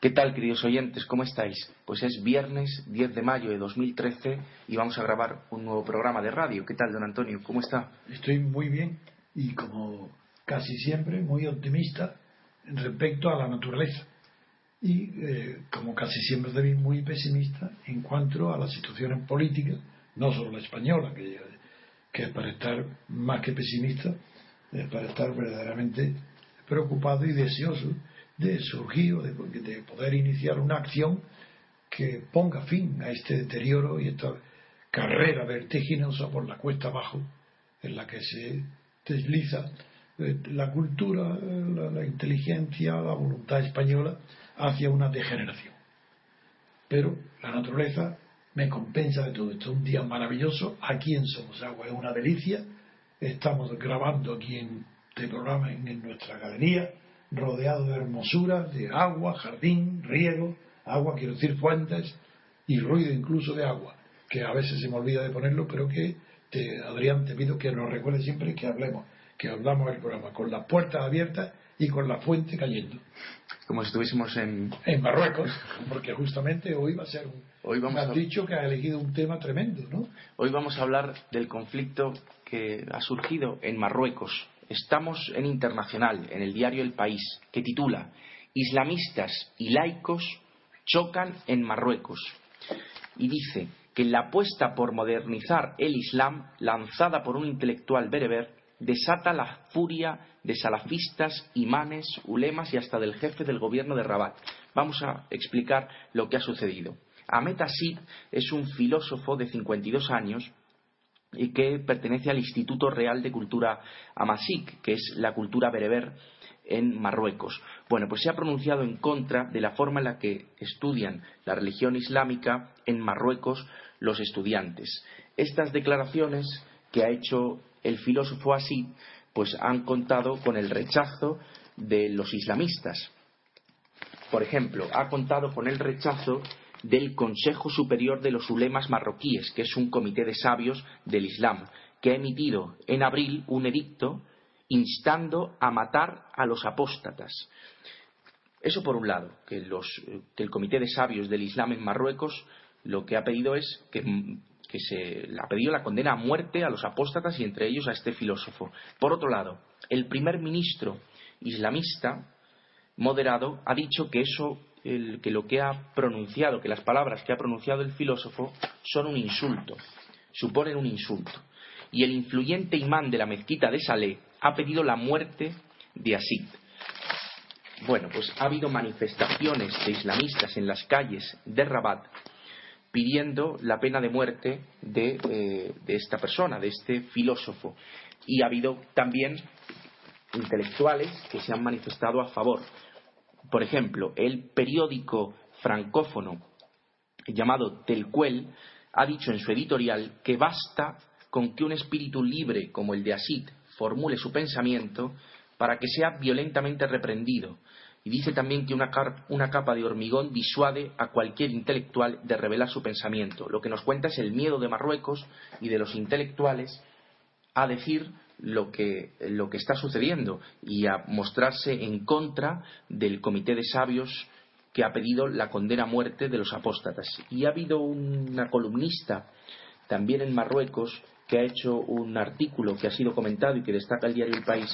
¿Qué tal, queridos oyentes? ¿Cómo estáis? Pues es viernes 10 de mayo de 2013 y vamos a grabar un nuevo programa de radio. ¿Qué tal, don Antonio? ¿Cómo está? Estoy muy bien y como casi siempre muy optimista respecto a la naturaleza y eh, como casi siempre también muy pesimista en cuanto a las situaciones políticas, no solo la española, que, que para estar más que pesimista, es para estar verdaderamente preocupado y deseoso de surgir de, de poder iniciar una acción que ponga fin a este deterioro y esta carrera vertiginosa por la cuesta abajo en la que se desliza eh, la cultura, la, la, inteligencia, la voluntad española hacia una degeneración. Pero la naturaleza me compensa de todo esto. Un día maravilloso, aquí en Somos Agua es una delicia. Estamos grabando aquí en este programa en, en nuestra galería rodeado de hermosura, de agua, jardín, riego, agua, quiero decir fuentes, y ruido incluso de agua, que a veces se me olvida de ponerlo, pero que te, Adrián te pido que nos recuerde siempre que hablemos, que hablamos el programa con las puertas abiertas y con la fuente cayendo. Como si estuviésemos en... En Marruecos, porque justamente hoy va a ser un... Hoy vamos has a... dicho que ha elegido un tema tremendo, ¿no? Hoy vamos a hablar del conflicto que ha surgido en Marruecos estamos en Internacional, en el diario El País, que titula Islamistas y laicos chocan en Marruecos. Y dice que la apuesta por modernizar el Islam, lanzada por un intelectual bereber, desata la furia de salafistas, imanes, ulemas y hasta del jefe del gobierno de Rabat. Vamos a explicar lo que ha sucedido. Ahmed Asid es un filósofo de 52 años y que pertenece al Instituto Real de Cultura Amasik, que es la cultura bereber en Marruecos. Bueno, pues se ha pronunciado en contra de la forma en la que estudian la religión islámica en Marruecos los estudiantes. Estas declaraciones que ha hecho el filósofo Asid pues han contado con el rechazo de los islamistas. Por ejemplo, ha contado con el rechazo del Consejo Superior de los Ulemas Marroquíes, que es un comité de sabios del Islam, que ha emitido en abril un edicto instando a matar a los apóstatas. Eso por un lado, que, los, que el comité de sabios del Islam en Marruecos lo que ha pedido es que, que se ha pedido la condena a muerte a los apóstatas y entre ellos a este filósofo. Por otro lado, el primer ministro islamista moderado ha dicho que eso que lo que ha pronunciado, que las palabras que ha pronunciado el filósofo son un insulto, suponen un insulto. Y el influyente imán de la mezquita de Saleh ha pedido la muerte de Asid. Bueno, pues ha habido manifestaciones de islamistas en las calles de Rabat pidiendo la pena de muerte de, eh, de esta persona, de este filósofo. Y ha habido también intelectuales que se han manifestado a favor. Por ejemplo, el periódico francófono llamado Telcuel ha dicho en su editorial que basta con que un espíritu libre como el de Asid formule su pensamiento para que sea violentamente reprendido. Y dice también que una, una, capa de hormigón disuade a cualquier intelectual de revelar su pensamiento. Lo que nos cuenta es el miedo de Marruecos y de los intelectuales a decir lo que, lo que está sucediendo y a mostrarse en contra del comité de sabios que ha pedido la condena a muerte de los apóstatas. Y ha habido una columnista también en Marruecos que ha hecho un artículo que ha sido comentado y que destaca el diario El País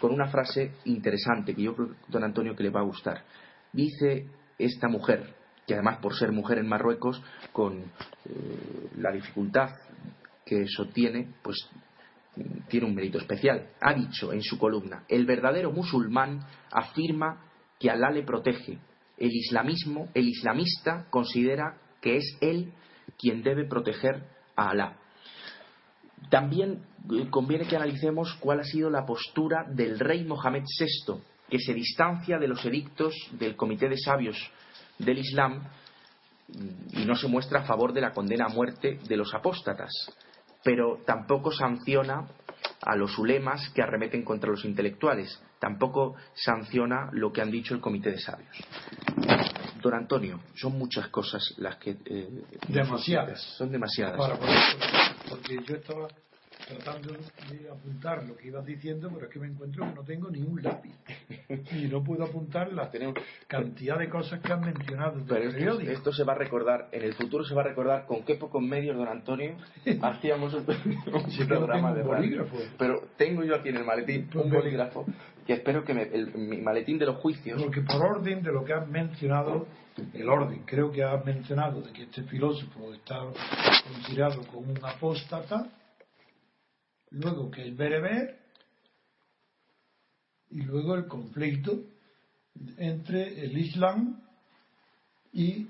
con una frase interesante que yo creo, don Antonio, que le va a gustar. Dice esta mujer, que además por ser mujer en Marruecos, con eh, la dificultad que eso tiene, pues tiene un mérito especial. Ha dicho en su columna, el verdadero musulmán afirma que Alá le protege. El islamismo, el islamista considera que es él quien debe proteger a Alá. También eh, conviene que analicemos cuál ha sido la postura del rey Mohamed VI, que se distancia de los edictos del Comité de Sabios del Islam y no se muestra a favor de la condena a muerte de los apóstatas pero tampoco sanciona a los ulemas que arremeten contra los intelectuales, tampoco sanciona lo que han dicho el comité de sabios. Don Antonio, son muchas cosas las que... Eh, demasiadas. Son demasiadas. Para porque yo estaba tratando de apuntar lo que ibas diciendo, pero es que me encuentro que no tengo ni un lápiz. Y no puedo apuntar la cantidad de cosas que han mencionado. Pero esto, esto, se va a recordar, en el futuro se va a recordar con qué pocos medios, don Antonio, hacíamos un, programa de bolígrafo. Pero tengo yo aquí en el maletín un bolígrafo que espero que me, el, mi maletín de los juicios. Porque por orden de lo que has mencionado, el orden, creo que has mencionado de que este filósofo está considerado como un apóstata luego que el bereber y luego el conflicto entre el Islam y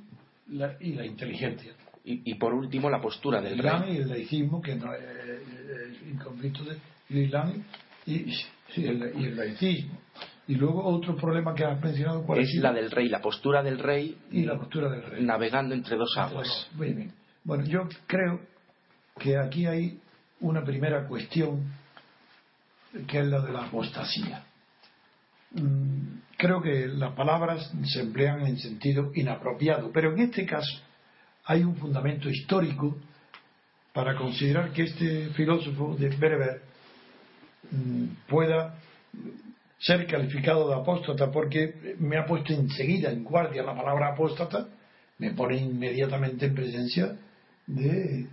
la, y la inteligencia. Y, por último la postura del Islam y el laicismo, que no es el conflicto del Islam y, el, laicismo. Y luego otro problema que has mencionado ¿cuál es la del rey, la postura del rey y la postura del rey navegando entre dos aguas. Bien. Bueno, yo creo que aquí hay una primera cuestión que es la de la apostasía. Mm, creo que las palabras se emplean en sentido inapropiado, pero en este caso hay un fundamento histórico para considerar que este filósofo de Bereber mm, pueda ser calificado de apóstata porque me ha puesto enseguida en guardia la palabra apóstata, me pone inmediatamente en presencia de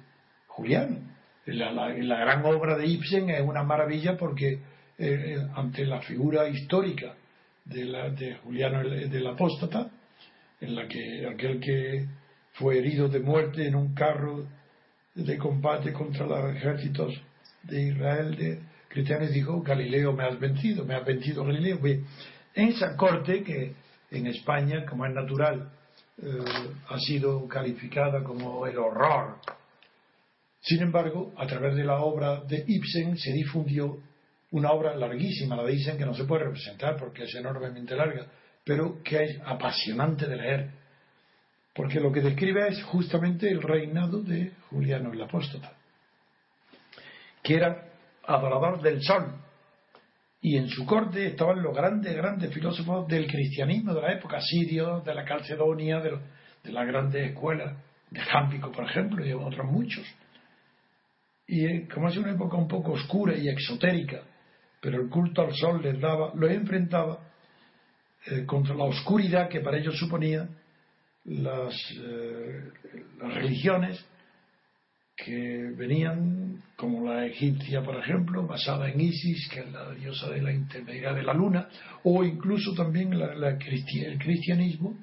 Julián la, la, gran obra de Ibsen es una maravilla porque eh, eh, ante la figura histórica de, la, de Juliano del Apóstata, en la que aquel que fue herido de muerte en un carro de combate contra los ejércitos de Israel de cristianos dijo Galileo me has vencido, me has vencido Galileo. En esa corte que en España, como es natural, eh, ha sido calificada como el horror sin embargo, a través de la obra de Ibsen se difundió una obra larguísima, la de Ibsen, que no se puede representar porque es enormemente larga, pero que es apasionante de leer, porque lo que describe es justamente el reinado de Juliano el Apóstata, que era adorador del sol, y en su corte estaban los grandes, grandes filósofos del cristianismo de la época, Sirio, de la Calcedonia, de, de las grandes escuelas, de Jámpico, por ejemplo, y otros muchos y eh, como es una época un poco oscura y exotérica, pero el culto al sol les daba, lo enfrentaba eh, contra la oscuridad que para ellos suponía las, eh, las religiones que venían, como la egipcia, por ejemplo, basada en Isis, que es la diosa de la intermediaridad de la luna, o incluso también la, el cristianismo.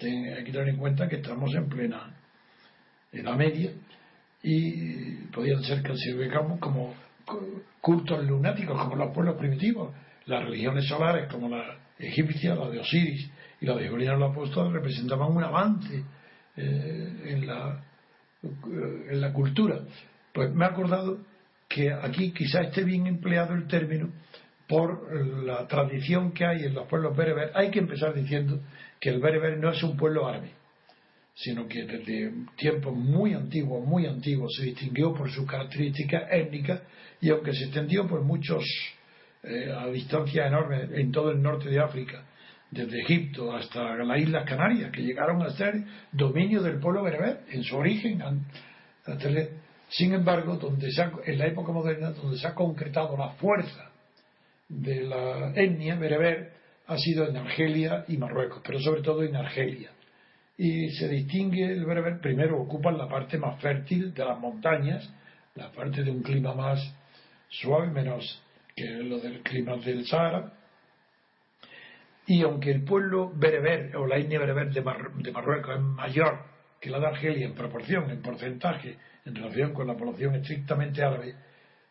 hay que tener en cuenta que estamos en plena Edad Media y podían ser clasificados como cultos lunáticos, como los pueblos primitivos. Las religiones solares, como la egipcia, la de Osiris y la de Julián el Apóstol, representaban un avance eh, en, la, en la cultura. Pues me he acordado que aquí quizá esté bien empleado el término por la tradición que hay en los pueblos bereber. Hay que empezar diciendo que el bereber no es un pueblo árabe sino que desde tiempos muy antiguos, muy antiguos, se distinguió por sus características étnicas y aunque se extendió por muchos, eh, a distancias enormes en todo el norte de África, desde Egipto hasta las Islas Canarias, que llegaron a ser dominio del pueblo bereber en su origen. Sin embargo, donde en la época moderna, donde se ha concretado la fuerza de la etnia bereber, ha sido en Argelia y Marruecos, pero sobre todo en Argelia y se distingue el bereber, primero ocupan la parte más fértil de las montañas, la parte de un clima más suave, menos que lo del clima del Sahara, y aunque el pueblo bereber o la etnia bereber de, Marruecos es mayor que la de Argelia en proporción, en porcentaje, en relación con la población estrictamente árabe,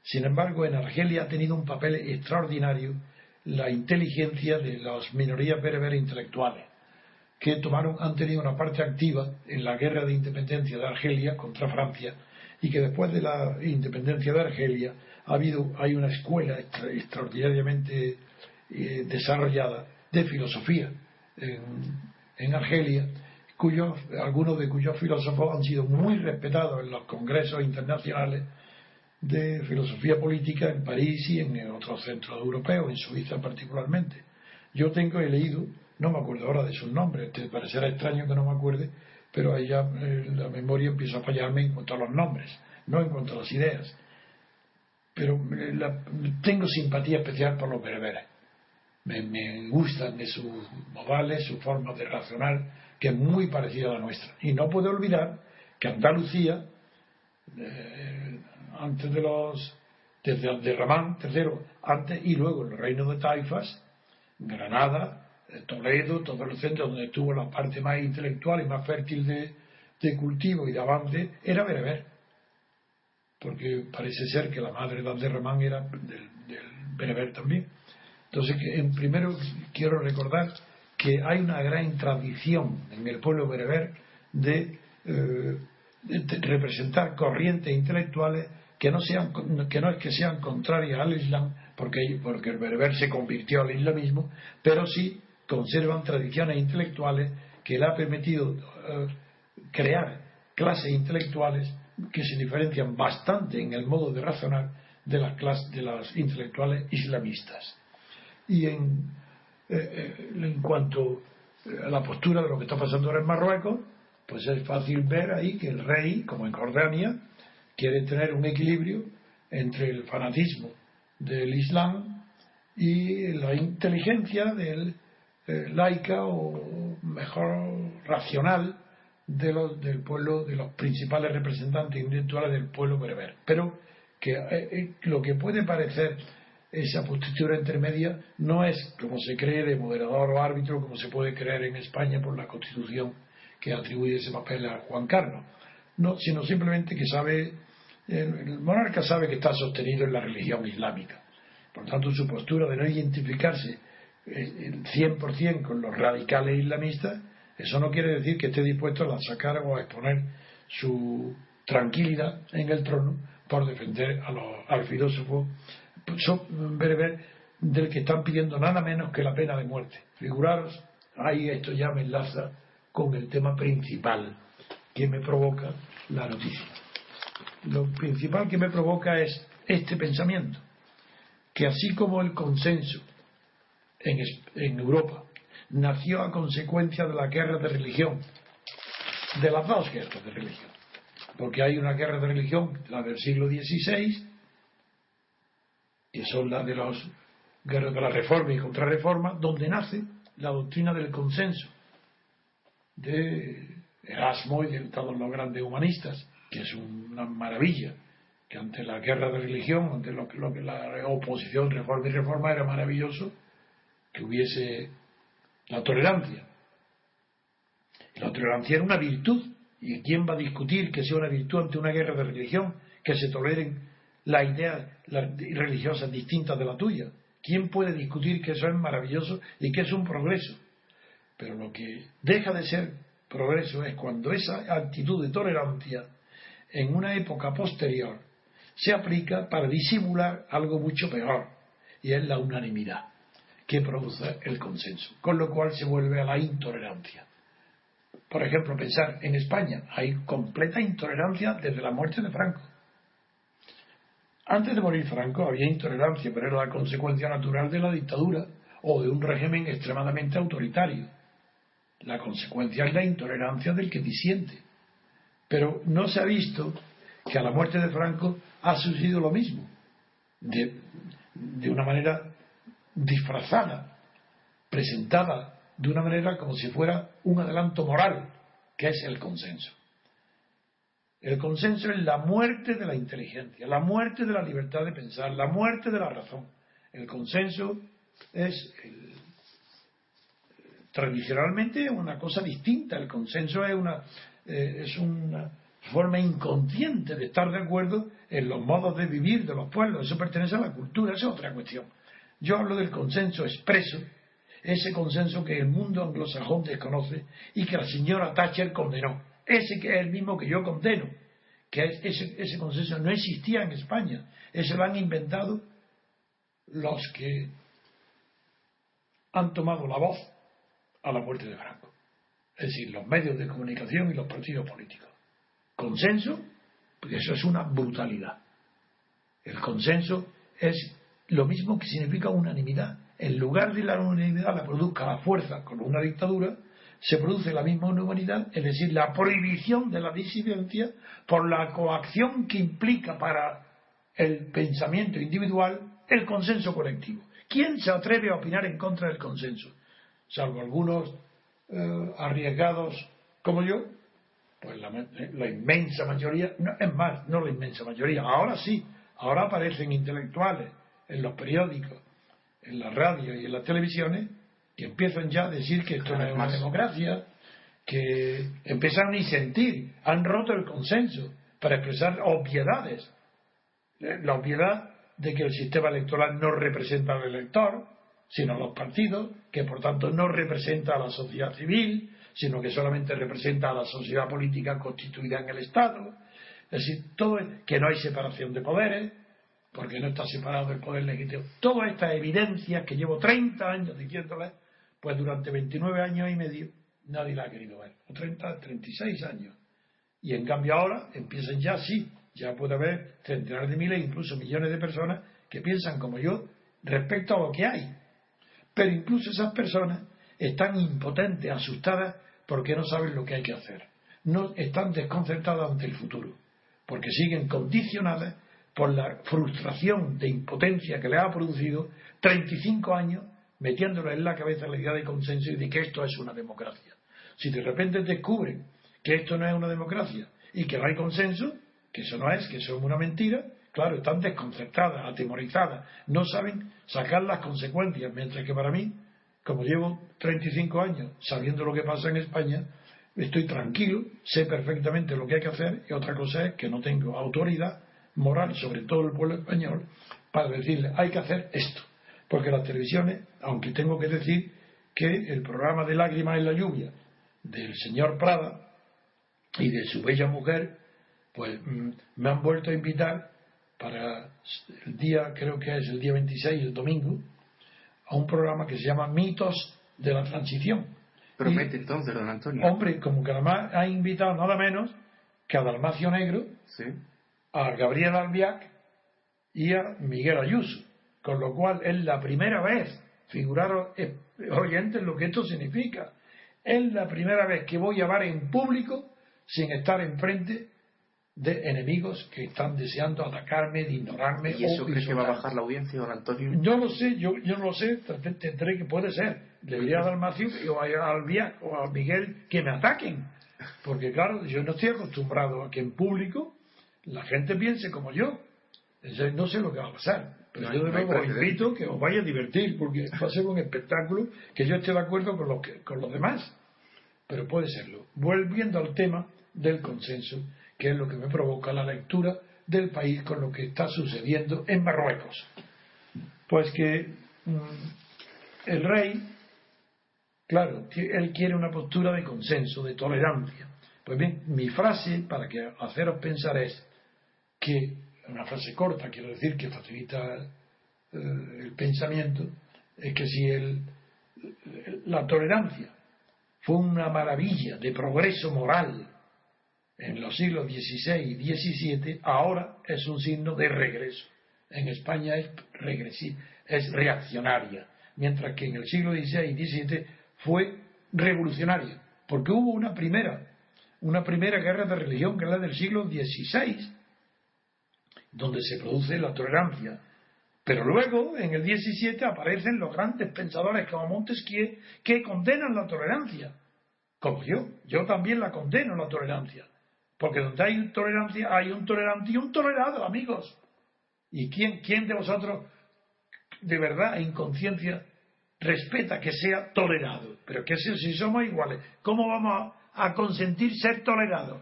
sin embargo en Argelia ha tenido un papel extraordinario la inteligencia de las minorías bereberes intelectuales que tomaron, han tenido una parte activa en la guerra de independencia de Argelia contra Francia y que después de la independencia de Argelia ha habido, hay una escuela extraordinariamente eh, desarrollada de filosofía en, Argelia, cuyos, algunos de cuyos filósofos han sido muy respetados en los congresos internacionales de filosofía política en París y en otros centros europeos, en Suiza particularmente. Yo tengo, he leído no me acuerdo ahora de sus nombres, te parecerá extraño que no me acuerde, pero ahí ya eh, la memoria empieza a fallarme en cuanto a los nombres, no en cuanto a las ideas. pero tengo simpatía especial por los bereberes. Me, me, gustan de sus modales, su forma de razonar, que es muy parecida a la nuestra. Y no puedo olvidar que Andalucía, eh, antes de los desde de Ramán III, antes y luego el reino de Taifas, Granada, eh, Toledo, todos los centros donde estuvo la parte más intelectual y más fértil de, cultivo y de avance, era bereber. Porque parece ser que la madre de Abderramán era del, bereber también. Entonces, en primero quiero recordar que hay una gran tradición en el pueblo bereber de, eh, de representar corrientes intelectuales que no, sean, que no es que sean contrarias al Islam, porque, porque el berber se convirtió al islamismo, pero sí conservan tradiciones intelectuales que le ha permitido eh, crear clases intelectuales que se diferencian bastante en el modo de razonar de las clases de las intelectuales islamistas. Y en, eh, eh, en cuanto a la postura de lo que está pasando ahora en Marruecos, pues es fácil ver ahí que el rey, como en Jordania, quiere tener un equilibrio entre el fanatismo del Islam y la inteligencia del eh, laica o mejor racional de los, del pueblo, de los principales representantes intelectuales del pueblo bereber. Pero que eh, eh, lo que puede parecer esa postura intermedia no es como se cree de moderador o árbitro, como se puede creer en España por la Constitución que atribuye ese papel a Juan Carlos, no, sino simplemente que sabe el monarca sabe que está sostenido en la religión islámica. Por tanto, su postura de no identificarse 100% eh, con los radicales islamistas, eso no quiere decir que esté dispuesto a sacar o a exponer su tranquilidad en el trono por defender al filósofo bereber del que están pidiendo nada menos que la pena de muerte. Figuraros, ahí esto ya me enlaza con el tema principal que me provoca la noticia lo principal que me provoca es este pensamiento, que así como el consenso en, Europa. Nació a consecuencia de la guerra de religión, de las dos guerras de religión, porque hay una guerra de religión, la del siglo XVI, que son las de los guerras de la reforma y contrarreforma, donde nace la doctrina del consenso de Erasmo y de todos los grandes humanistas que es una maravilla, que ante la guerra de religión, ante lo que la oposición, reforma y reforma, era maravilloso que hubiese la tolerancia. La tolerancia era una virtud. ¿Y quién va a discutir que sea una virtud ante una guerra de religión? Que se toleren las ideas religiosas distintas de la tuya. ¿Quién puede discutir que eso es maravilloso y que es un progreso? Pero lo que deja de ser progreso es cuando esa actitud de tolerancia en una época posterior se aplica para disimular algo mucho peor, y es la unanimidad que produce el consenso, con lo cual se vuelve a la intolerancia. Por ejemplo, pensar en España, hay completa intolerancia desde la muerte de Franco. Antes de morir Franco había intolerancia, pero era la consecuencia natural de la dictadura o de un régimen extremadamente autoritario. La consecuencia es la intolerancia del que disiente. Pero no se ha visto que a la muerte de Franco ha sucedido lo mismo, de, una manera disfrazada, presentada de una manera como si fuera un adelanto moral, que es el consenso. El consenso es la muerte de la inteligencia, la muerte de la libertad de pensar, la muerte de la razón. El consenso es tradicionalmente una cosa distinta. El consenso es una, eh, es una forma inconsciente de estar de acuerdo en los modos de vivir de los pueblos. Eso pertenece a la cultura, es otra cuestión. Yo hablo del consenso expreso, ese consenso que el mundo anglosajón desconoce y que la señora Thatcher condenó. Ese que es el mismo que yo condeno, que ese, consenso no existía en España. Ese lo han inventado los que han tomado la voz a la muerte de Franco es decir, los medios de comunicación y los partidos políticos. Consenso, porque eso es una brutalidad. El consenso es lo mismo que significa unanimidad. En lugar de la unanimidad la produzca la fuerza con una dictadura, se produce la misma unanimidad, es decir, la prohibición de la disidencia por la coacción que implica para el pensamiento individual el consenso colectivo. ¿Quién se atreve a opinar en contra del consenso? Salvo algunos eh, arriesgados como yo, pues eh, la, inmensa mayoría, no, es más, no la inmensa mayoría, ahora sí, ahora aparecen intelectuales en los periódicos, en la radio y en las televisiones que empiezan ya a decir que esto no es una democracia, que empiezan a sentir, han roto el consenso para expresar obviedades. Eh, la obviedad de que el sistema electoral no representa al elector, sino a los partidos, que por tanto no representa a la sociedad civil, sino que solamente representa a la sociedad política constituida en el Estado. Es decir, todo, que no hay separación de poderes, porque no está separado el poder legítimo. Todas estas evidencias que llevo 30 años diciéndoles, pues durante 29 años y medio nadie la ha querido ver. O 30, 36 años. Y en cambio ahora empiezan ya sí ya puede haber centenares de miles, incluso millones de personas que piensan como yo respecto a lo que hay. Pero incluso esas personas están impotentes, asustadas, porque no saben lo que hay que hacer. No están desconcertadas ante el futuro, porque siguen condicionadas por la frustración de impotencia que les ha producido 35 años metiéndole en la cabeza la idea de consenso y de que esto es una democracia. Si de repente descubren que esto no es una democracia y que no hay consenso, que eso no es, que eso es una mentira, claro, están desconcertadas, atemorizadas, no saben sacar las consecuencias, mientras que para mí, como llevo 35 años sabiendo lo que pasa en España, estoy tranquilo, sé perfectamente lo que hay que hacer y otra cosa es que no tengo autoridad moral sobre todo el pueblo español para decirle hay que hacer esto. Porque las televisiones, aunque tengo que decir que el programa de Lágrimas en la lluvia del señor Prada y de su bella mujer pues mm, me han vuelto a invitar para el día, creo que es el día 26, el domingo, a un programa que se llama Mitos de la Transición. Promete entonces, don Antonio. Hombre, como que además ha invitado nada menos que a Dalmacio Negro, a Gabriel Albiac y a Miguel Ayuso. Con lo cual es la primera vez, figuraros eh, oyentes lo que esto significa, es la primera vez que voy a hablar en público sin estar enfrente de enemigos que están deseando atacarme, de ignorarme. ¿Y eso crees que va a bajar la audiencia, don Antonio? Yo lo sé, yo, yo no lo sé, tendré que puede ser. Le diría a Dalmacio o a Albiac o a Miguel que me ataquen. Porque claro, yo no estoy acostumbrado a que en público la gente piense como yo. Entonces, no sé lo que va a pasar. Pero yo de nuevo os invito que os vaya a divertir, porque va a ser un espectáculo que yo esté de acuerdo con, lo que, con los demás. Pero puede serlo. Volviendo al tema del consenso que es lo que me provoca la lectura del país con lo que está sucediendo en Marruecos. Pues que mm, el rey, claro, él quiere una postura de consenso, de tolerancia. Pues bien, mi frase para que haceros pensar es que, una frase corta, quiero decir que facilita eh, el pensamiento, es que si el, la tolerancia fue una maravilla de progreso moral en los siglos XVI y XVII, ahora es un signo de regreso. En España es, es reaccionaria, mientras que en el siglo XVI y XVII fue revolucionaria, porque hubo una primera, una primera guerra de religión, que es la del siglo XVI, donde se produce la tolerancia. Pero luego, en el XVII, aparecen los grandes pensadores como Montesquieu que condenan la tolerancia, como yo. Yo también la condeno, la tolerancia. Porque donde hay tolerancia, hay un tolerante y un tolerado, amigos. ¿Y quién, quién de vosotros, de verdad, en conciencia, respeta que sea tolerado? Pero que si somos iguales, ¿cómo vamos a, consentir ser tolerados?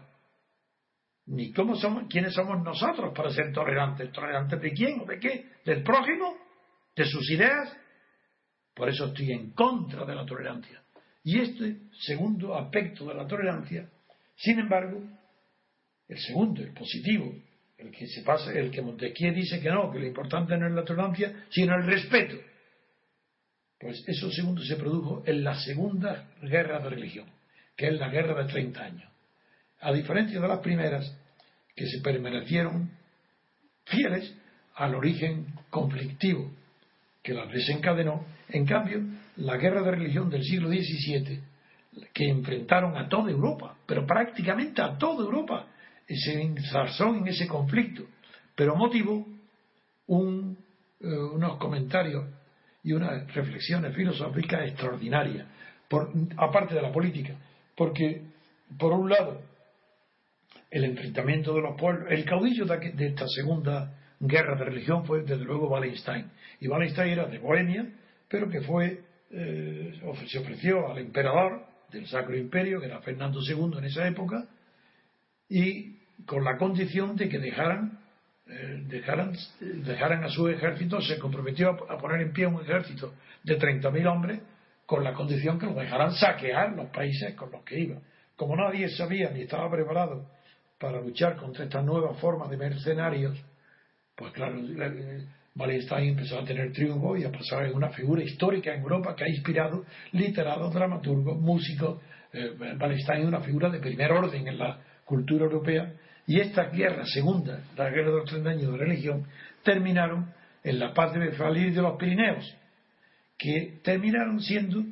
Ni cómo somos, quiénes somos nosotros para ser tolerantes. ¿Tolerantes de quién o de qué? ¿Del prójimo? ¿De sus ideas? Por eso estoy en contra de la tolerancia. Y este segundo aspecto de la tolerancia, sin embargo, el segundo, el positivo, el que se pasa, el que Montesquieu dice que no, que lo importante no es la tolerancia, sino el respeto. Pues eso segundo se produjo en la segunda guerra de religión, que es la guerra de 30 años. A diferencia de las primeras, que se permanecieron fieles al origen conflictivo que las desencadenó, en cambio, la guerra de religión del siglo XVII, que enfrentaron a toda Europa, pero prácticamente a toda Europa, se enzarzó en ese conflicto, pero motivó un, eh, unos comentarios y unas reflexiones filosóficas extraordinarias, por, aparte de la política, porque, por un lado, el enfrentamiento de los pueblos, el caudillo de, esta segunda guerra de religión fue desde luego Wallenstein, y Wallenstein era de Bohemia, pero que fue, eh, se ofreció al emperador del Sacro Imperio, que era Fernando II en esa época, y con la condición de que dejaran eh, dejaran, dejaran a su ejército, se comprometió a, poner en pie un ejército de 30.000 hombres con la condición que lo dejaran saquear los países con los que iba. Como nadie sabía ni estaba preparado para luchar contra esta nueva forma de mercenarios, pues claro, Wallenstein empezó a tener triunfo y a pasar en una figura histórica en Europa que ha inspirado literatos, dramaturgos, músicos. Eh, Wallenstein es una figura de primer orden en la cultura europea y esta guerra segunda, la guerra de los 30 años de religión, terminaron en la paz de Westfalia y de los Pirineos, que terminaron siendo,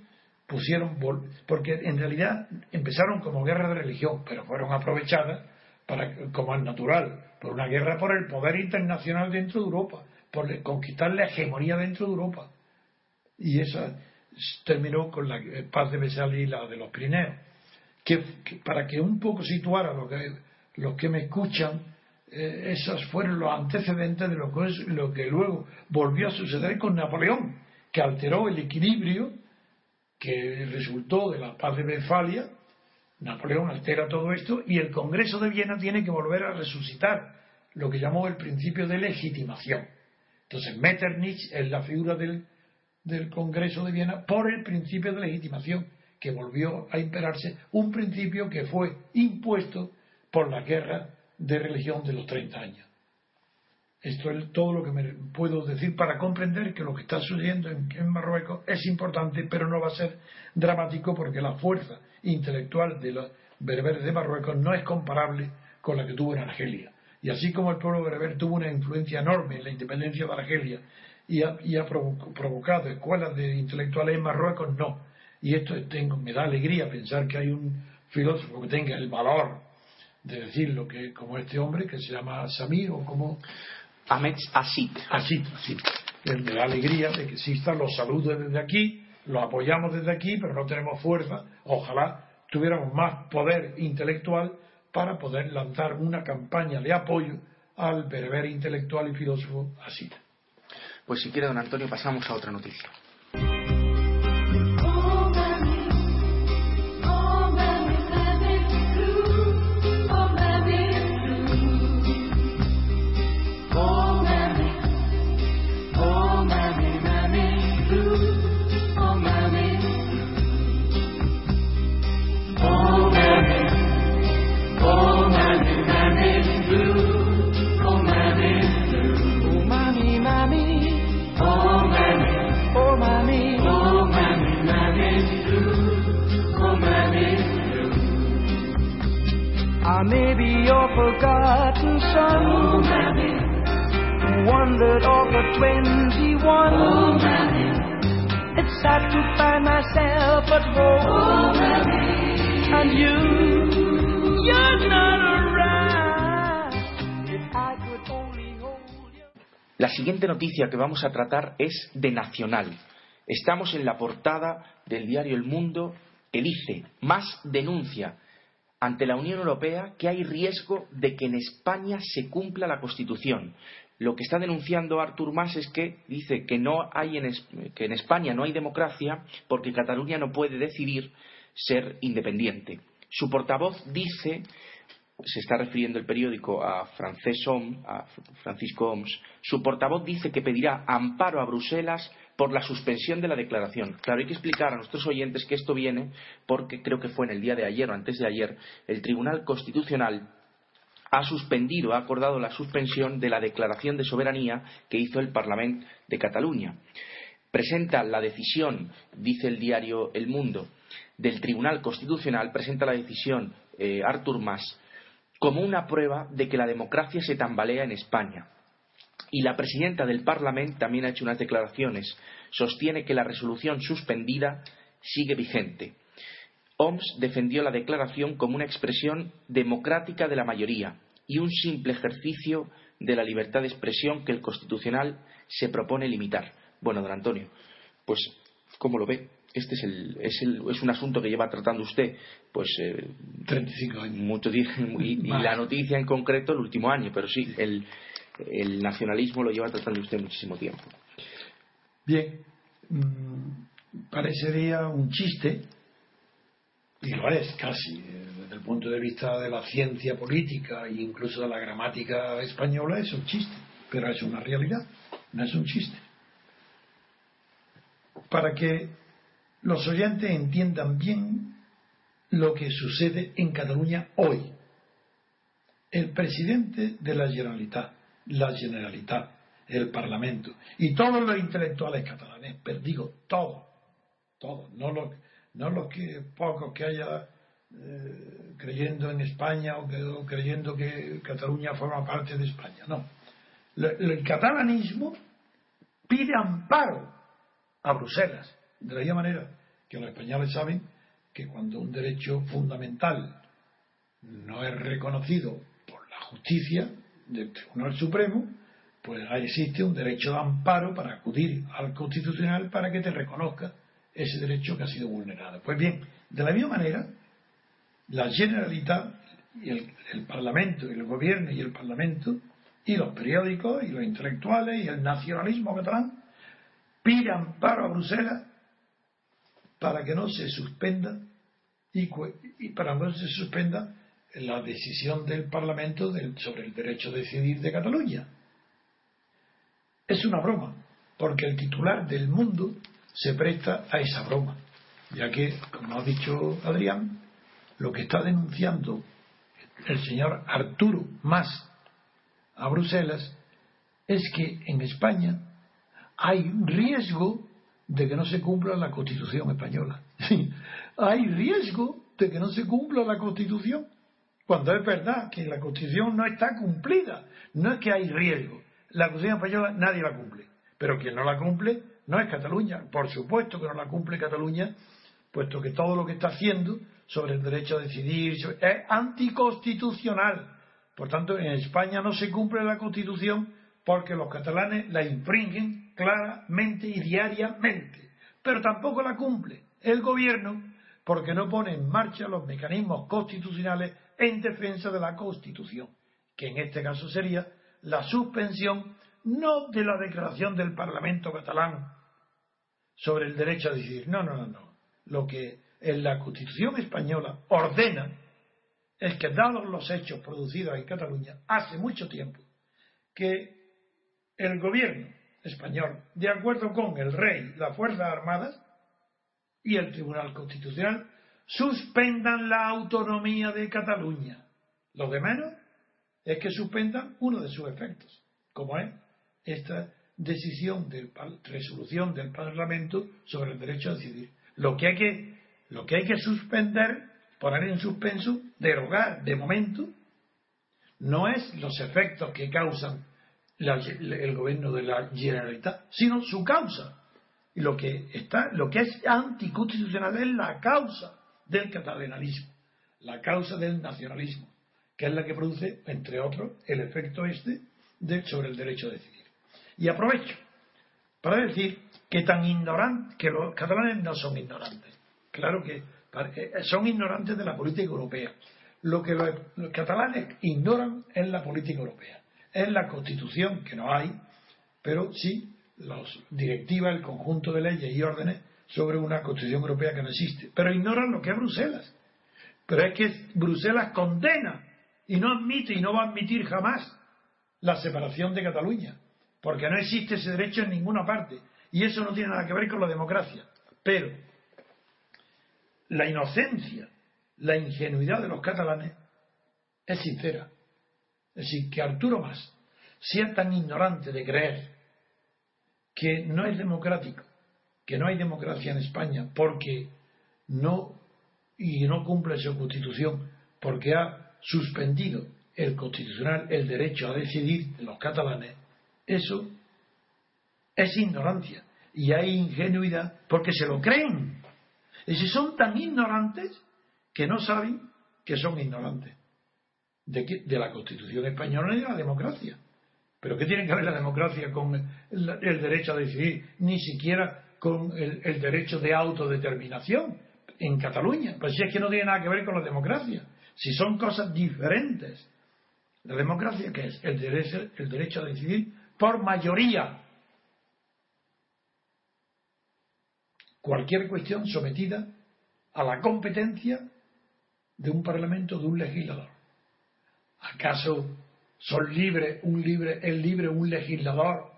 pusieron, porque en realidad empezaron como guerra de religión, pero fueron aprovechadas para, como es natural, por una guerra por el poder internacional dentro de Europa, por conquistar la hegemonía dentro de Europa. Y esa terminó con la paz de Westfalia y la de los Pirineos. Que, para que un poco situara lo que los que me escuchan, eh, esos fueron los antecedentes de lo que, es, lo que luego volvió a suceder con Napoleón, que alteró el equilibrio que resultó de la paz de Westfalia. Napoleón altera todo esto y el Congreso de Viena tiene que volver a resucitar lo que llamó el principio de legitimación. Entonces, Metternich es la figura del, del Congreso de Viena por el principio de legitimación, que volvió a imperarse, un principio que fue impuesto por la guerra de religión de los 30 años. Esto es todo lo que me puedo decir para comprender que lo que está sucediendo en, Marruecos es importante, pero no va a ser dramático porque la fuerza intelectual de los bereberes de Marruecos no es comparable con la que tuvo en Argelia. Y así como el pueblo bereber tuvo una influencia enorme en la independencia de Argelia y ha, provocado escuelas de intelectuales en Marruecos, no. Y esto tengo, me da alegría pensar que hay un filósofo que tenga el valor de decir lo que como este hombre que se llama Samir o como Ahmed Asit. Asit, sí. Me da alegría de que existan los saludos desde aquí, los apoyamos desde aquí, pero no tenemos fuerza. Ojalá tuviéramos más poder intelectual para poder lanzar una campaña de apoyo al bereber intelectual y filósofo Asit. Pues si quiere, don Antonio, pasamos a otra noticia. La siguiente noticia que vamos a tratar es de Nacional. Estamos en la portada del diario El Mundo. Que dice, más denuncia ante la Unión Europea que hay riesgo de que en España se cumpla la Constitución. Lo que está denunciando Artur Mas es que dice que, no hay en, que en España no hay democracia porque Cataluña no puede decidir ser independiente. Su portavoz dice, se está refiriendo el periódico a, a Francisco Oms, su portavoz dice que pedirá amparo a Bruselas por la suspensión de la declaración. Claro, hay que explicar a nuestros oyentes que esto viene porque creo que fue en el día de ayer o antes de ayer el Tribunal Constitucional ha suspendido, ha acordado la suspensión de la declaración de soberanía que hizo el Parlamento de Cataluña. Presenta la decisión, dice el diario El Mundo, del Tribunal Constitucional, presenta la decisión eh, Artur Mas como una prueba de que la democracia se tambalea en España y la presidenta del Parlamento también ha hecho unas declaraciones. Sostiene que la resolución suspendida sigue vigente. OMS defendió la declaración como una expresión democrática de la mayoría y un simple ejercicio de la libertad de expresión que el Constitucional se propone limitar. Bueno, don Antonio, pues, ¿cómo lo ve? Este es, el, es, el, es un asunto que lleva tratando usted, pues. Eh, 35 años. Mucho, y, y la noticia en concreto el último año, pero sí, el, el nacionalismo lo lleva tratando usted muchísimo tiempo. Bien, mm, parecería un chiste, y lo es casi, eh, desde el punto de vista de la ciencia política e incluso de la gramática española, es un chiste, pero es una realidad, no es un chiste. Para que los oyentes entiendan bien lo que sucede en Cataluña hoy. El presidente de la Generalitat la Generalitat, el Parlamento y todos los intelectuales catalanes, pero digo todos, todos, no los, no los que pocos que haya eh, creyendo en España o, creyendo que Cataluña forma parte de España, no. el catalanismo pide amparo a Bruselas, de la misma manera que los españoles saben que cuando un derecho fundamental no es reconocido por la justicia, del Tribunal Supremo, pues existe un derecho de amparo para acudir al Constitucional para que te reconozca ese derecho que ha sido vulnerado. Pues bien, de la misma manera, la Generalitat y el, Parlamento y el Gobierno y el Parlamento y los periódicos y los intelectuales y el nacionalismo catalán piden amparo a Bruselas para que no se suspenda y, y para no se suspenda la decisión del Parlamento sobre el derecho a decidir de Cataluña. Es una broma, porque el titular del mundo se presta a esa broma, ya que, como ha dicho Adrián, lo que está denunciando el señor Arturo Más a Bruselas es que en España hay riesgo de que no se cumpla la Constitución española. hay riesgo de que no se cumpla la Constitución. Cuando es verdad que la Constitución no está cumplida, no es que hay riesgo. La Constitución española nadie la cumple, pero quien no la cumple no es Cataluña. Por supuesto que no la cumple Cataluña, puesto que todo lo que está haciendo sobre el derecho a decidir es anticonstitucional. Por tanto, en España no se cumple la Constitución porque los catalanes la infringen claramente y diariamente. Pero tampoco la cumple el gobierno porque no pone en marcha los mecanismos constitucionales en defensa de la Constitución, que en este caso sería la suspensión no de la declaración del Parlamento catalán sobre el derecho a decidir, no, no, no, no. Lo que en la Constitución española ordena es que, dados los hechos producidos en Cataluña hace mucho tiempo, que el gobierno español, de acuerdo con el rey, las Fuerzas Armadas y el Tribunal Constitucional, suspendan la autonomía de Cataluña. Lo de menos es que suspendan uno de sus efectos, como es esta decisión de resolución del Parlamento sobre el derecho a decidir. Lo que hay que, lo que, hay que suspender, poner en suspenso, derogar de momento, no es los efectos que causan el gobierno de la Generalitat, sino su causa. Y lo que, está, lo que es anticonstitucional es la causa del catalanalismo, la causa del nacionalismo, que es la que produce, entre otros, el efecto este de, sobre el derecho a decidir. Y aprovecho para decir que tan ignorantes, que los catalanes no son ignorantes. Claro que eh, son ignorantes de la política europea. Lo que los catalanes ignoran es la política europea. Es la constitución, que no hay, pero sí las directivas, el conjunto de leyes y órdenes sobre una constitución europea que no existe. Pero ignoran lo que es Bruselas. Pero es que Bruselas condena y no admite y no va a admitir jamás la separación de Cataluña, porque no existe ese derecho en ninguna parte. Y eso no tiene nada que ver con la democracia. Pero la inocencia, la ingenuidad de los catalanes es sincera. Es decir, que Arturo Más sea tan ignorante de creer que no es democrático que no hay democracia en España porque no y no cumple su constitución porque ha suspendido el constitucional el derecho a decidir de los catalanes, eso es ignorancia y hay ingenuidad porque se lo creen. Y si son tan ignorantes que no saben que son ignorantes de, de la constitución española y de la democracia. Pero ¿qué tiene que ver la democracia con el, derecho a decidir? Ni siquiera con el, derecho de autodeterminación en Cataluña. Pues si es que no tiene nada que ver con la democracia. Si son cosas diferentes. ¿La democracia qué es? El derecho, el derecho a decidir por mayoría. Cualquier cuestión sometida a la competencia de un parlamento, de un legislador. ¿Acaso son libres, un libre, es libre un legislador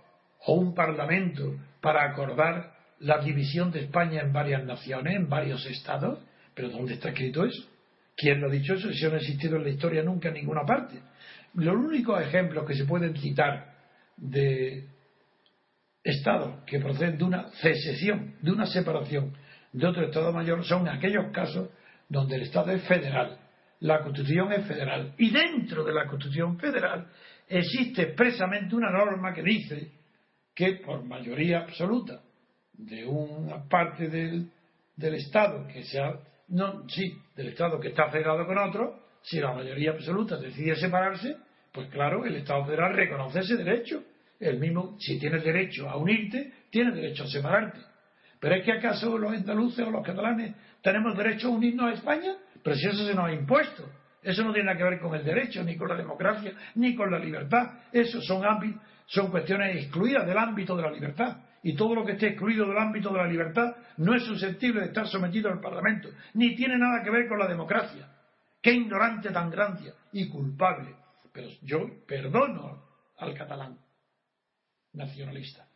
o un parlamento para acordar la división de España en varias naciones, en varios estados? ¿Pero dónde está escrito eso? ¿Quién lo ha dicho eso? Eso no ha existido en la historia nunca en ninguna parte. Los únicos ejemplos que se pueden citar de estados que proceden de una secesión, de una separación de otro estado mayor, son aquellos casos donde el estado es federal la Constitución es federal. Y dentro de la Constitución federal existe expresamente una norma que dice que por mayoría absoluta de una parte del, del Estado que sea, no, sí, del Estado que está federado con otro, si la mayoría absoluta decide separarse, pues claro, el Estado federal reconoce ese derecho. El mismo, si tienes derecho a unirte, tienes derecho a separarte. Pero es que acaso los andaluces o los catalanes tenemos derecho a unirnos a España? Pero si eso se nos ha impuesto, eso no tiene nada que ver con el derecho, ni con la democracia, ni con la libertad. Eso son, son cuestiones excluidas del ámbito de la libertad. Y todo lo que esté excluido del ámbito de la libertad no es susceptible de estar sometido al Parlamento, ni tiene nada que ver con la democracia. Qué ignorante tan grande y culpable. Pero yo perdono al catalán nacionalista,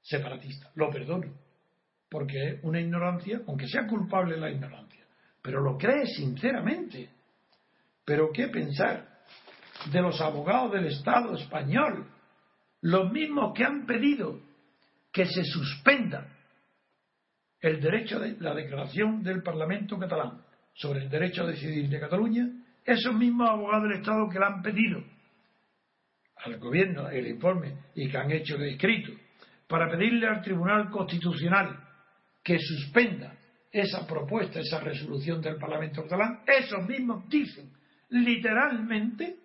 separatista, lo perdono, porque es una ignorancia, aunque sea culpable la ignorancia pero lo cree sinceramente. Pero ¿qué pensar de los abogados del Estado español? Los mismos que han pedido que se suspenda el derecho de la declaración del Parlamento catalán sobre el derecho a decidir de Cataluña, esos mismos abogados del Estado que le han pedido al gobierno el informe y que han hecho el escrito para pedirle al Tribunal Constitucional que suspenda esa propuesta, esa resolución del Parlamento catalán, esos mismos dicen literalmente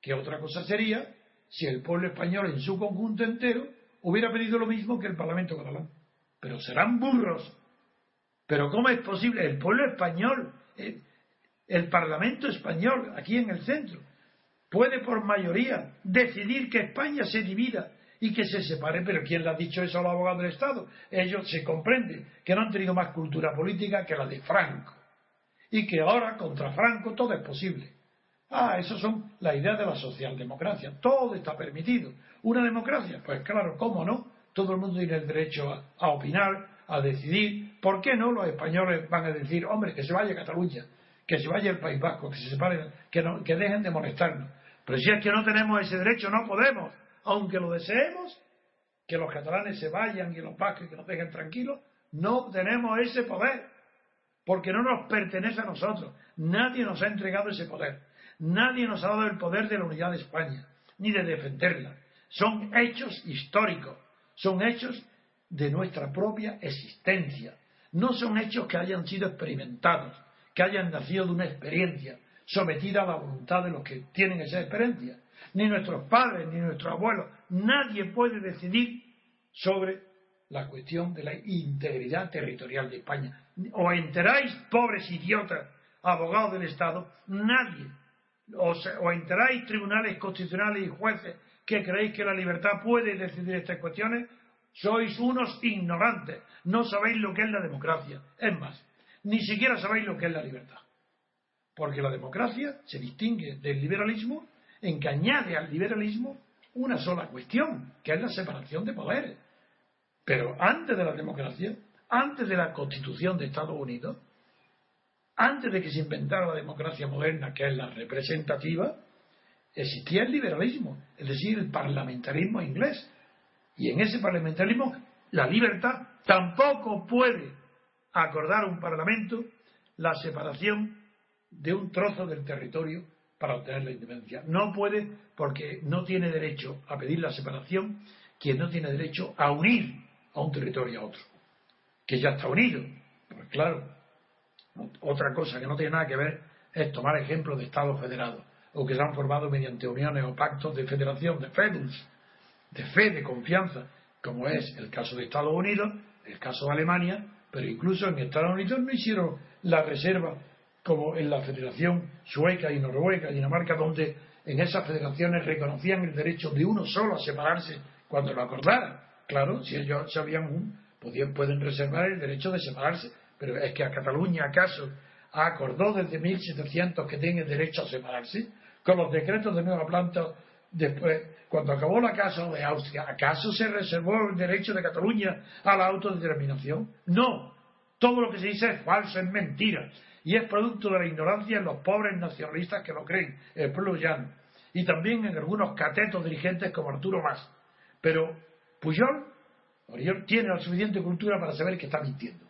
que otra cosa sería si el pueblo español en su conjunto entero hubiera pedido lo mismo que el Parlamento catalán. Pero serán burros. Pero ¿cómo es posible? El pueblo español, el, el Parlamento español, aquí en el centro, puede por mayoría decidir que España se divida y que se separe. Pero ¿quién le ha dicho eso a los abogados del Estado? Ellos se comprende que no han tenido más cultura política que la de Franco. Y que ahora contra Franco todo es posible. Ah, esas son las ideas de la socialdemocracia. Todo está permitido. ¿Una democracia? Pues claro, ¿cómo no? Todo el mundo tiene el derecho a, opinar, a decidir. ¿Por qué no los españoles van a decir, hombre, que se vaya Cataluña, que se vaya el País Vasco, que se separen, que, que dejen de molestarnos? Pero si es que no tenemos ese derecho, no podemos aunque lo deseemos, que los catalanes se vayan y los vascos que nos dejen tranquilos, no tenemos ese poder, porque no nos pertenece a nosotros. Nadie nos ha entregado ese poder. Nadie nos ha dado el poder de la unidad de España, ni de defenderla. Son hechos históricos, son hechos de nuestra propia existencia. No son hechos que hayan sido experimentados, que hayan nacido de una experiencia sometida a la voluntad de los que tienen esa experiencia ni nuestros padres, ni nuestros abuelos. Nadie puede decidir sobre la cuestión de la integridad territorial de España. O enteráis, pobres idiotas, abogados del Estado, nadie. O, o enteráis tribunales constitucionales y jueces que creéis que la libertad puede decidir estas cuestiones, sois unos ignorantes. No sabéis lo que es la democracia. Es más, ni siquiera sabéis lo que es la libertad. Porque la democracia se distingue del liberalismo en que añade al liberalismo una sola cuestión, que es la separación de poderes. Pero antes de la democracia, antes de la constitución de Estados Unidos, antes de que se inventara la democracia moderna, que es la representativa, existía el liberalismo, es decir, el parlamentarismo inglés. Y en ese parlamentarismo, la libertad tampoco puede acordar un parlamento la separación de un trozo del territorio para obtener la independencia. No puede porque no tiene derecho a pedir la separación quien no tiene derecho a unir a un territorio a otro, que ya está unido. Pues claro, otra cosa que no tiene nada que ver es tomar ejemplos de Estados federados o que se han formado mediante uniones o pactos de federación, de FEDUS, de fe, de confianza, como es el caso de Estados Unidos, el caso de Alemania, pero incluso en Estados Unidos no hicieron la reserva como en la Federación Sueca y Noruega, y Dinamarca, donde en esas federaciones reconocían el derecho de uno solo a separarse cuando lo acordara. Claro, si ellos sabían un, podían, pueden reservar el derecho de separarse, pero es que a Cataluña acaso acordó desde 1700 que tiene derecho a separarse, con los decretos de nueva planta después, cuando acabó la casa de Austria, ¿acaso se reservó el derecho de Cataluña a la autodeterminación? No, todo lo que se dice es falso, es mentira, y es producto de la ignorancia de los pobres nacionalistas que lo creen, el pueblo llano, y también en algunos catetos dirigentes como Arturo Mas. Pero Pujol tiene la suficiente cultura para saber que está mintiendo,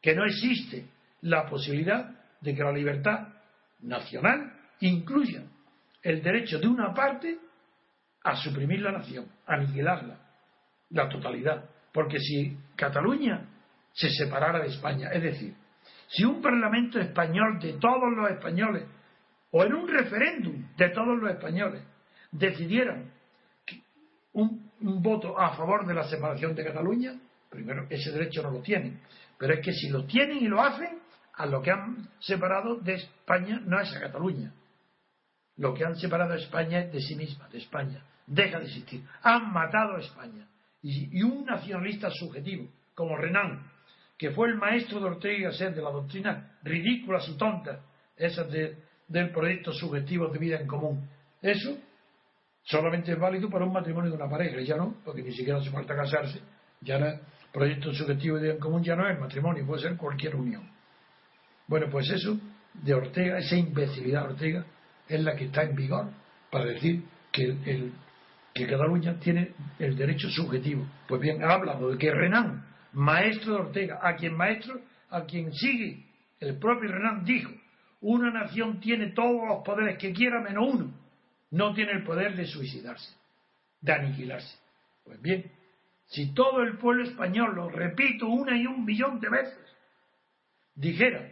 que no existe la posibilidad de que la libertad nacional incluya el derecho de una parte a suprimir la nación, a aniquilarla, la totalidad. Porque si Cataluña se separara de España, es decir, si un parlamento español de todos los españoles, o en un referéndum de todos los españoles, decidieran un, voto a favor de la separación de Cataluña, primero ese derecho no lo tienen, pero es que si lo tienen y lo hacen, a lo que han separado de España no es a Cataluña. Lo que han separado a España es de sí misma, de España. Deja de existir. Han matado a España. Y, un nacionalista subjetivo, como Renan, que fue el maestro de Ortega y de la doctrina ridículas y tontas, esas del proyecto subjetivo de vida en común. Eso solamente es válido para un matrimonio de una pareja, ya no, porque ni siquiera hace falta casarse. Ya el proyecto subjetivo de vida en común ya no es matrimonio, puede ser cualquier unión. Bueno, pues eso de Ortega, esa imbecilidad de Ortega, es la que está en vigor para decir que, el, que Cataluña tiene el derecho subjetivo. Pues bien, ha hablado de que Renan, maestro de Ortega, a quien maestro, a quien sigue, el propio Renan dijo, una nación tiene todos los poderes que quiera menos uno, no tiene el poder de suicidarse, de aniquilarse. Pues bien, si todo el pueblo español, lo repito una y un millón de veces, dijera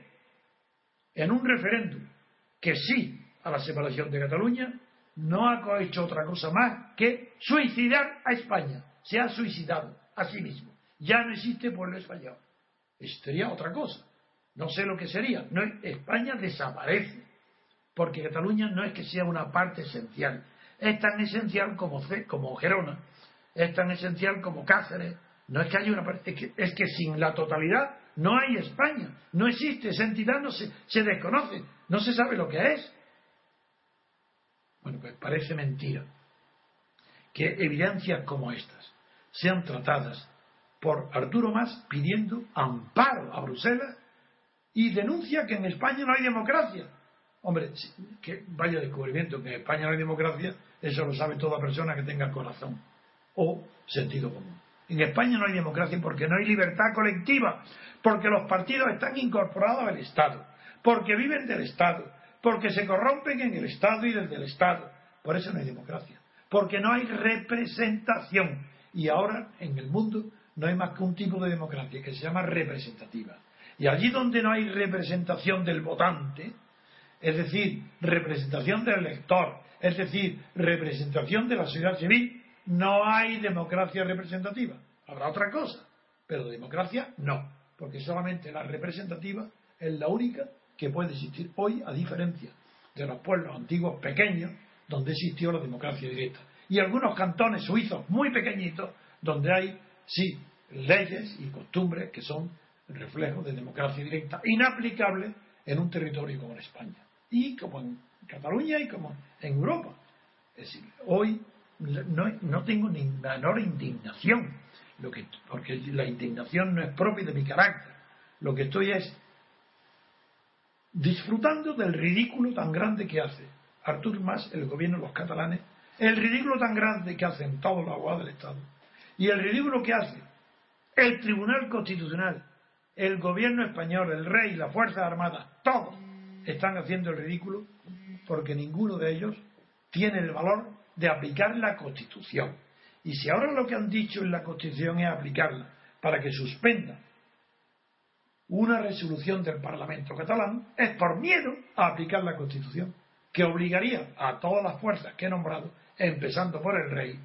en un referéndum que sí a la separación de Cataluña, no ha hecho otra cosa más que suicidar a España. Se ha suicidado a sí mismo. Ya no existe pueblo español. Sería otra cosa. No sé lo que sería. España desaparece. Porque Cataluña no es que sea una parte esencial. Es tan esencial como, como Gerona. Es tan esencial como Cáceres. No es que haya una parte. Es que, es que sin la totalidad no hay España, no existe, esa entidad no se, se desconoce, no se sabe lo que es. Bueno, pues parece mentira que evidencias como estas sean tratadas por Arturo Mas pidiendo amparo a Bruselas y denuncia que en España no hay democracia. Hombre, que vaya descubrimiento que en España no hay democracia, eso lo sabe toda persona que tenga corazón o sentido común. En España no hay democracia porque no hay libertad colectiva, porque los partidos están incorporados al Estado, porque viven del Estado, porque se corrompen en el Estado y desde el Estado. Por eso no hay democracia, porque no hay representación. Y ahora en el mundo no hay más que un tipo de democracia que se llama representativa. Y allí donde no hay representación del votante, es decir, representación del elector, es decir, representación de la sociedad civil, no hay democracia representativa. Habrá otra cosa, pero democracia no, porque solamente la representativa es la única que puede existir hoy, a diferencia de los pueblos antiguos pequeños, donde existió la democracia directa. Y algunos cantones suizos muy pequeñitos, donde hay, sí, leyes y costumbres que son reflejos de democracia directa, inaplicables en un territorio como en España, y como en Cataluña y como en Europa. Es decir, hoy no, no tengo ni menor indignación, lo que, porque la indignación no es propia de mi carácter. Lo que estoy es disfrutando del ridículo tan grande que hace Artur Mas, el gobierno de los catalanes, el ridículo tan grande que hacen todos los abogados del Estado, y el ridículo que hace el Tribunal Constitucional, el gobierno español, el rey, las Fuerzas Armadas, todos están haciendo el ridículo porque ninguno de ellos tiene el valor de aplicar la Constitución. Y si ahora lo que han dicho en la Constitución es aplicarla para que suspenda una resolución del Parlamento catalán, es por miedo a aplicar la Constitución, que obligaría a todas las fuerzas que he nombrado, empezando por el rey,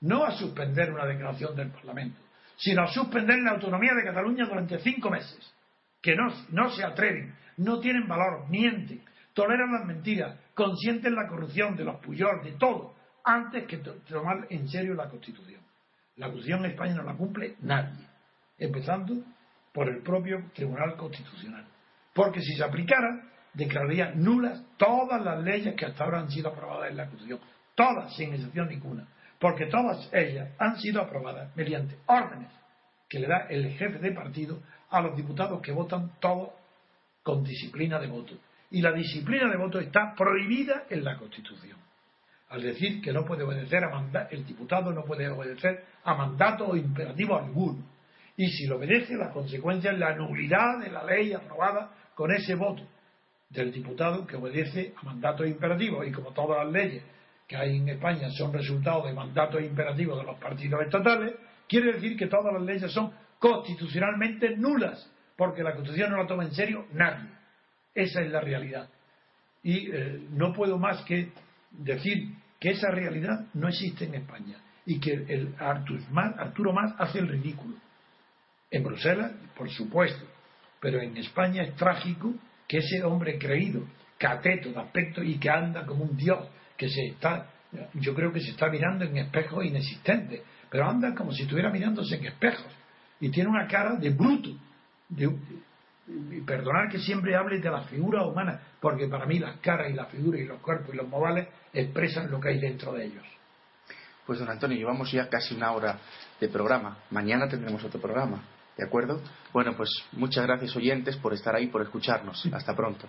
no a suspender una declaración del Parlamento, sino a suspender la autonomía de Cataluña durante cinco meses, que no, no se atreven, no tienen valor, mienten, toleran las mentiras, consienten la corrupción de los Puyol, de todo, antes que tomar en serio la Constitución. La Constitución en España no la cumple nadie, empezando por el propio Tribunal Constitucional. Porque si se aplicara, declararía nulas todas las leyes que hasta ahora han sido aprobadas en la Constitución. Todas, sin excepción ninguna. Porque todas ellas han sido aprobadas mediante órdenes que le da el jefe de partido a los diputados que votan todos con disciplina de voto. Y la disciplina de voto está prohibida en la Constitución. Al decir que no puede obedecer a mandato, el diputado no puede obedecer a mandato o imperativo alguno. Y si lo obedece, la consecuencia es la nulidad de la ley aprobada con ese voto del diputado que obedece a mandatos imperativos. Y como todas las leyes que hay en España son resultado de mandatos imperativos de los partidos estatales, quiere decir que todas las leyes son constitucionalmente nulas, porque la Constitución no la toma en serio nadie. Esa es la realidad. Y eh, no puedo más que decir que esa realidad no existe en España y que el Arturo Más hace el ridículo. En Bruselas, por supuesto, pero en España es trágico que ese hombre creído, cateto de aspecto y que anda como un dios, que se está, yo creo que se está mirando en espejos inexistentes, pero anda como si estuviera mirándose en espejos y tiene una cara de bruto. De, perdonar que siempre hable de la figura humana, porque para mí las caras y las figuras y los cuerpos y los modales expresan lo que hay dentro de ellos. Pues don Antonio, llevamos ya casi una hora de programa. Mañana tendremos otro programa. ¿De acuerdo? Bueno, pues muchas gracias oyentes por estar ahí, por escucharnos. Hasta pronto.